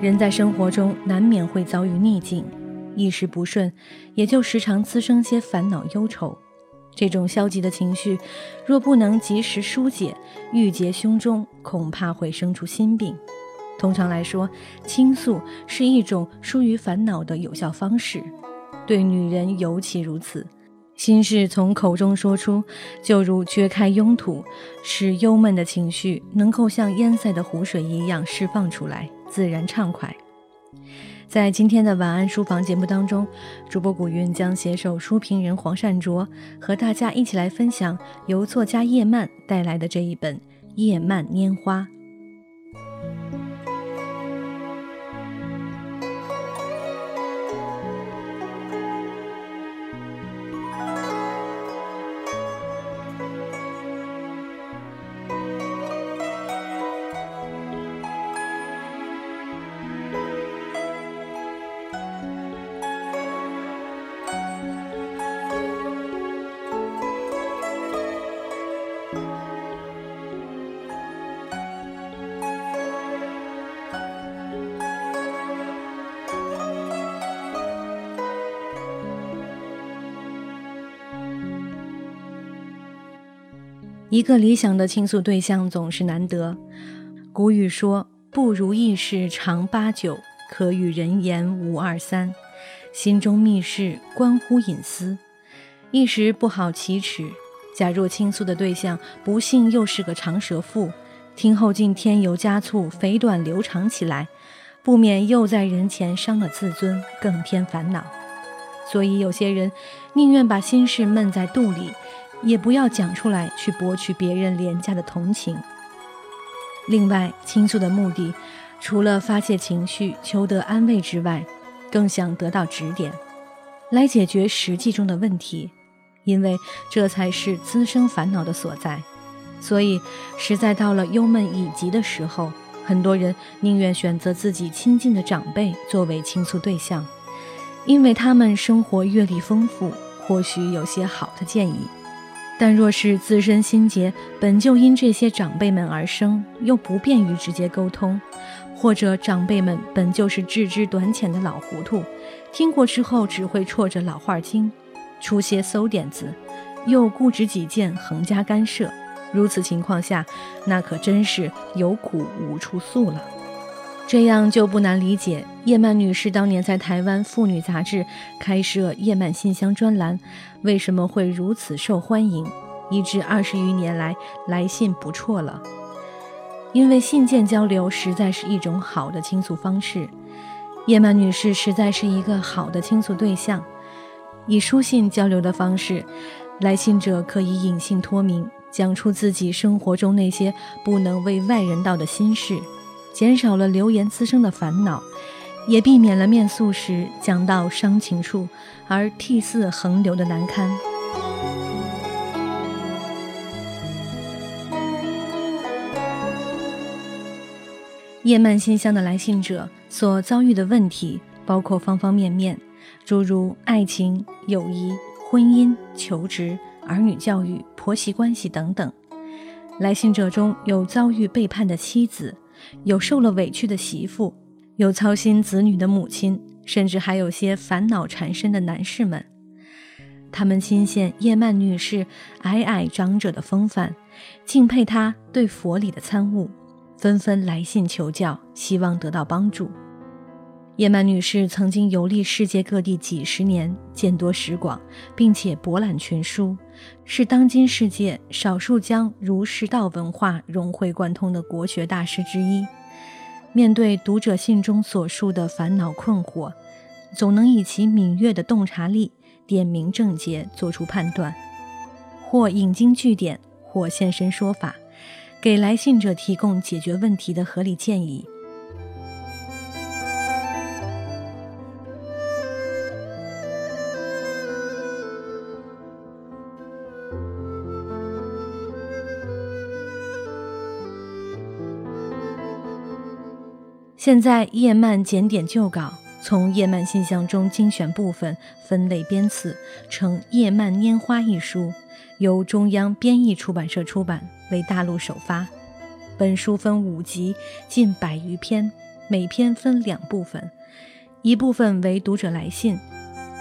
人在生活中难免会遭遇逆境，一时不顺，也就时常滋生些烦恼忧愁。这种消极的情绪，若不能及时疏解，郁结胸中，恐怕会生出心病。通常来说，倾诉是一种疏于烦恼的有效方式，对女人尤其如此。心事从口中说出，就如掘开拥土，使忧闷的情绪能够像淹塞的湖水一样释放出来。自然畅快。在今天的晚安书房节目当中，主播古云将携手书评人黄善卓，和大家一起来分享由作家叶曼带来的这一本《叶曼拈花》。一个理想的倾诉对象总是难得。古语说：“不如意事常八九，可与人言无二三。”心中密事关乎隐私，一时不好启齿。假若倾诉的对象不幸又是个长舌妇，听后竟添油加醋、肥短流长起来，不免又在人前伤了自尊，更添烦恼。所以有些人宁愿把心事闷在肚里。也不要讲出来去博取别人廉价的同情。另外，倾诉的目的，除了发泄情绪、求得安慰之外，更想得到指点，来解决实际中的问题，因为这才是滋生烦恼的所在。所以，实在到了忧闷已极的时候，很多人宁愿选择自己亲近的长辈作为倾诉对象，因为他们生活阅历丰富，或许有些好的建议。但若是自身心结本就因这些长辈们而生，又不便于直接沟通，或者长辈们本就是智知短浅的老糊涂，听过之后只会戳着老话听，出些馊点子，又固执己见，横加干涉，如此情况下，那可真是有苦无处诉了。这样就不难理解，叶曼女士当年在台湾妇女杂志开设“叶曼信箱”专栏，为什么会如此受欢迎，以致二十余年来来信不辍了。因为信件交流实在是一种好的倾诉方式，叶曼女士实在是一个好的倾诉对象。以书信交流的方式，来信者可以隐姓托名，讲出自己生活中那些不能为外人道的心事。减少了流言滋生的烦恼，也避免了面诉时讲到伤情处而涕泗横流的难堪。叶曼信箱的来信者所遭遇的问题包括方方面面，诸如爱情、友谊、婚姻、求职、儿女教育、婆媳关系等等。来信者中有遭遇背叛的妻子。有受了委屈的媳妇，有操心子女的母亲，甚至还有些烦恼缠身的男士们。他们钦羡叶曼女士矮矮长者的风范，敬佩她对佛理的参悟，纷纷来信求教，希望得到帮助。叶曼女士曾经游历世界各地几十年，见多识广，并且博览群书，是当今世界少数将儒释道文化融会贯通的国学大师之一。面对读者信中所述的烦恼困惑，总能以其敏锐的洞察力点明症结，做出判断，或引经据典，或现身说法，给来信者提供解决问题的合理建议。现在叶曼检点旧稿，从叶曼信箱中精选部分，分类编次，成《叶曼拈花》一书，由中央编译出版社出版，为大陆首发。本书分五集，近百余篇，每篇分两部分，一部分为读者来信，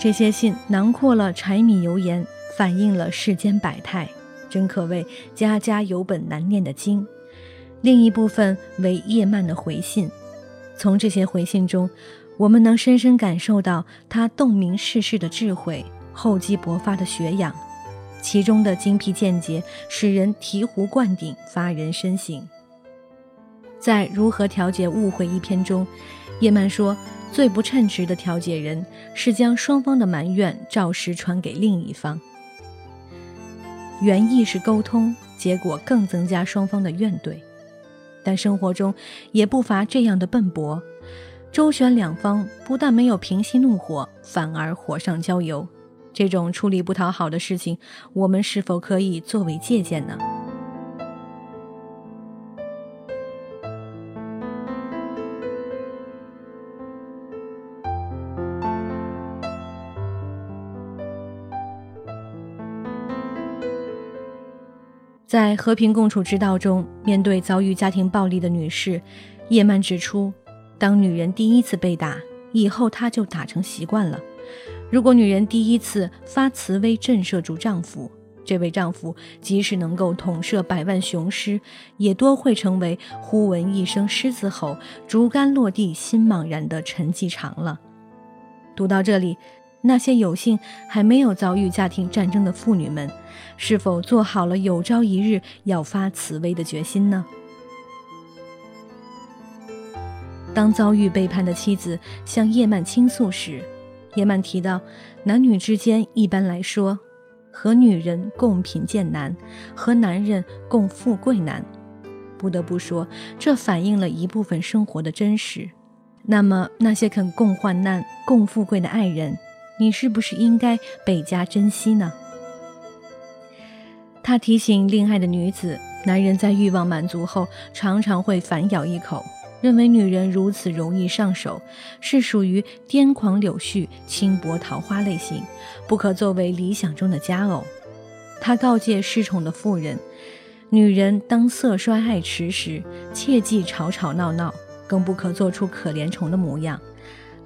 这些信囊括了柴米油盐，反映了世间百态，真可谓家家有本难念的经；另一部分为叶曼的回信。从这些回信中，我们能深深感受到他洞明世事的智慧，厚积薄发的学养，其中的精辟见解使人醍醐灌顶，发人深省。在《如何调解误会》一篇中，叶曼说，最不称职的调解人是将双方的埋怨照实传给另一方，原意是沟通，结果更增加双方的怨怼。但生活中也不乏这样的笨拙，周旋两方不但没有平息怒火，反而火上浇油。这种出力不讨好的事情，我们是否可以作为借鉴呢？在《和平共处之道》中，面对遭遇家庭暴力的女士，叶曼指出，当女人第一次被打，以后她就打成习惯了。如果女人第一次发慈威震慑住丈夫，这位丈夫即使能够统摄百万雄师，也多会成为忽闻一声狮子吼，竹竿落地心茫然的陈继常了。读到这里。那些有幸还没有遭遇家庭战争的妇女们，是否做好了有朝一日要发慈悲的决心呢？当遭遇背叛的妻子向叶曼倾诉时，叶曼提到，男女之间一般来说，和女人共贫贱难，和男人共富贵难。不得不说，这反映了一部分生活的真实。那么，那些肯共患难、共富贵的爱人？你是不是应该倍加珍惜呢？他提醒恋爱的女子，男人在欲望满足后，常常会反咬一口，认为女人如此容易上手，是属于癫狂柳絮、轻薄桃花类型，不可作为理想中的佳偶。他告诫失宠的妇人，女人当色衰爱弛时，切忌吵吵闹闹，更不可做出可怜虫的模样。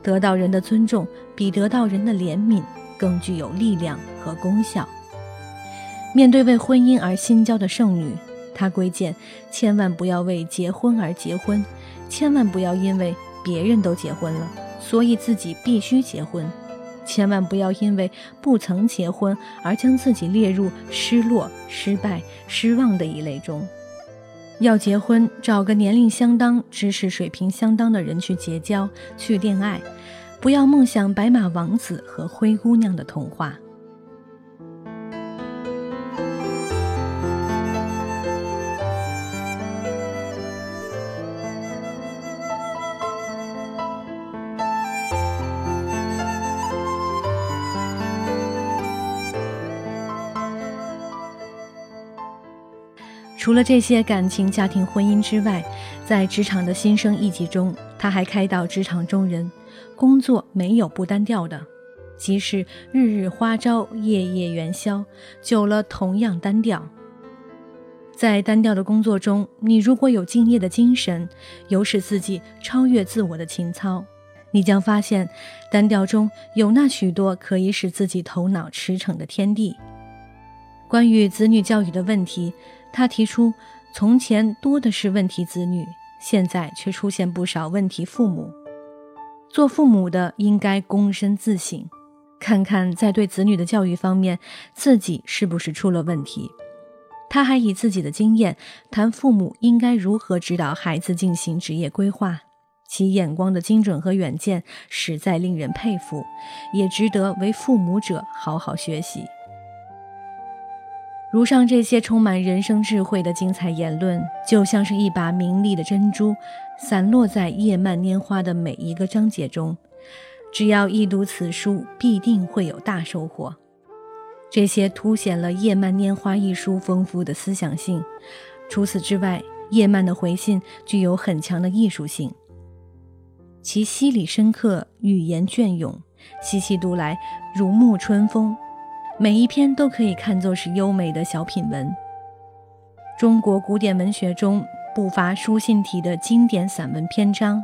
得到人的尊重，比得到人的怜悯更具有力量和功效。面对为婚姻而心焦的剩女，他规谏：千万不要为结婚而结婚，千万不要因为别人都结婚了，所以自己必须结婚，千万不要因为不曾结婚而将自己列入失落、失败、失望的一类中。要结婚，找个年龄相当、知识水平相当的人去结交、去恋爱，不要梦想白马王子和灰姑娘的童话。除了这些感情、家庭、婚姻之外，在职场的新生一集中，他还开导职场中人：工作没有不单调的，即使日日花朝、夜夜元宵，久了同样单调。在单调的工作中，你如果有敬业的精神，有使自己超越自我的情操，你将发现，单调中有那许多可以使自己头脑驰骋的天地。关于子女教育的问题。他提出，从前多的是问题子女，现在却出现不少问题父母。做父母的应该躬身自省，看看在对子女的教育方面，自己是不是出了问题。他还以自己的经验谈父母应该如何指导孩子进行职业规划，其眼光的精准和远见实在令人佩服，也值得为父母者好好学习。如上这些充满人生智慧的精彩言论，就像是一把明丽的珍珠，散落在叶漫拈花的每一个章节中。只要一读此书，必定会有大收获。这些凸显了叶漫拈花一书丰富的思想性。除此之外，叶漫的回信具有很强的艺术性。其析理深刻，语言隽永，细细读来如沐春风。每一篇都可以看作是优美的小品文。中国古典文学中不乏书信体的经典散文篇章，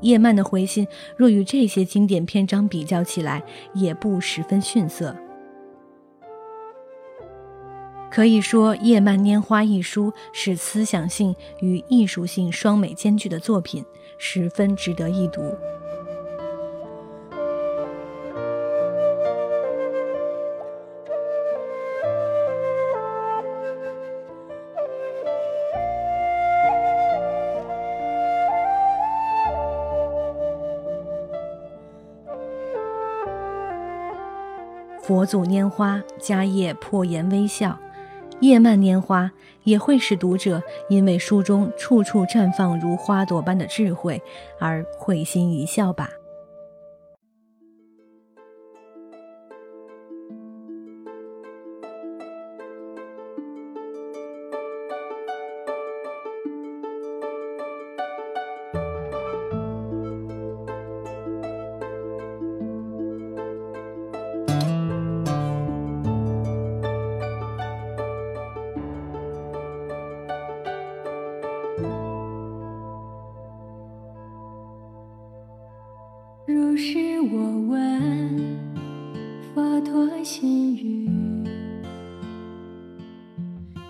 叶曼的回信若与这些经典篇章比较起来，也不十分逊色。可以说，《叶曼拈花》一书是思想性与艺术性双美兼具的作品。十分值得一读。佛祖拈花，迦叶破颜微笑。叶曼拈花也会使读者因为书中处处绽放如花朵般的智慧而会心一笑吧。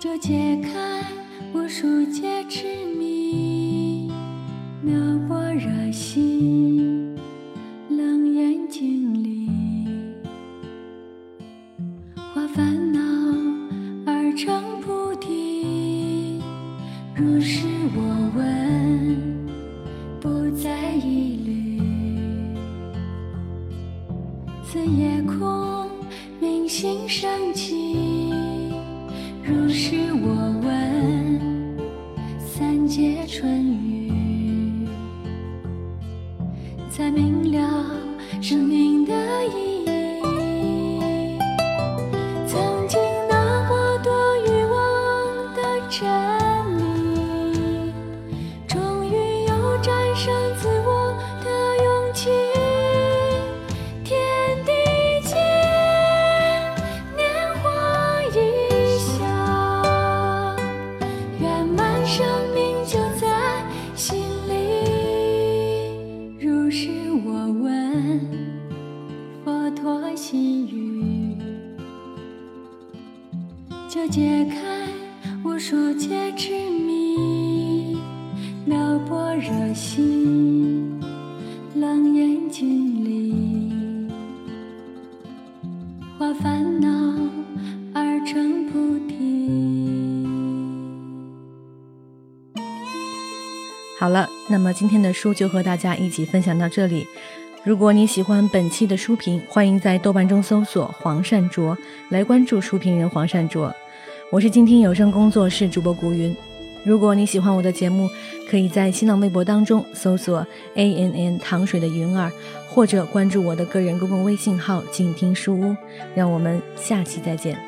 就解开无数劫痴迷，凉薄热心，冷眼睛里，化烦恼而成菩提。如是我闻，不再疑虑，此夜空明星升起。如是我好了，那么今天的书就和大家一起分享到这里。如果你喜欢本期的书评，欢迎在豆瓣中搜索“黄善卓”来关注书评人黄善卓。我是静听有声工作室主播古云。如果你喜欢我的节目，可以在新浪微博当中搜索 “a n n 糖水的云儿”，或者关注我的个人公共微信号“静听书屋”。让我们下期再见。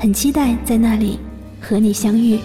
很期待在那里和你相遇。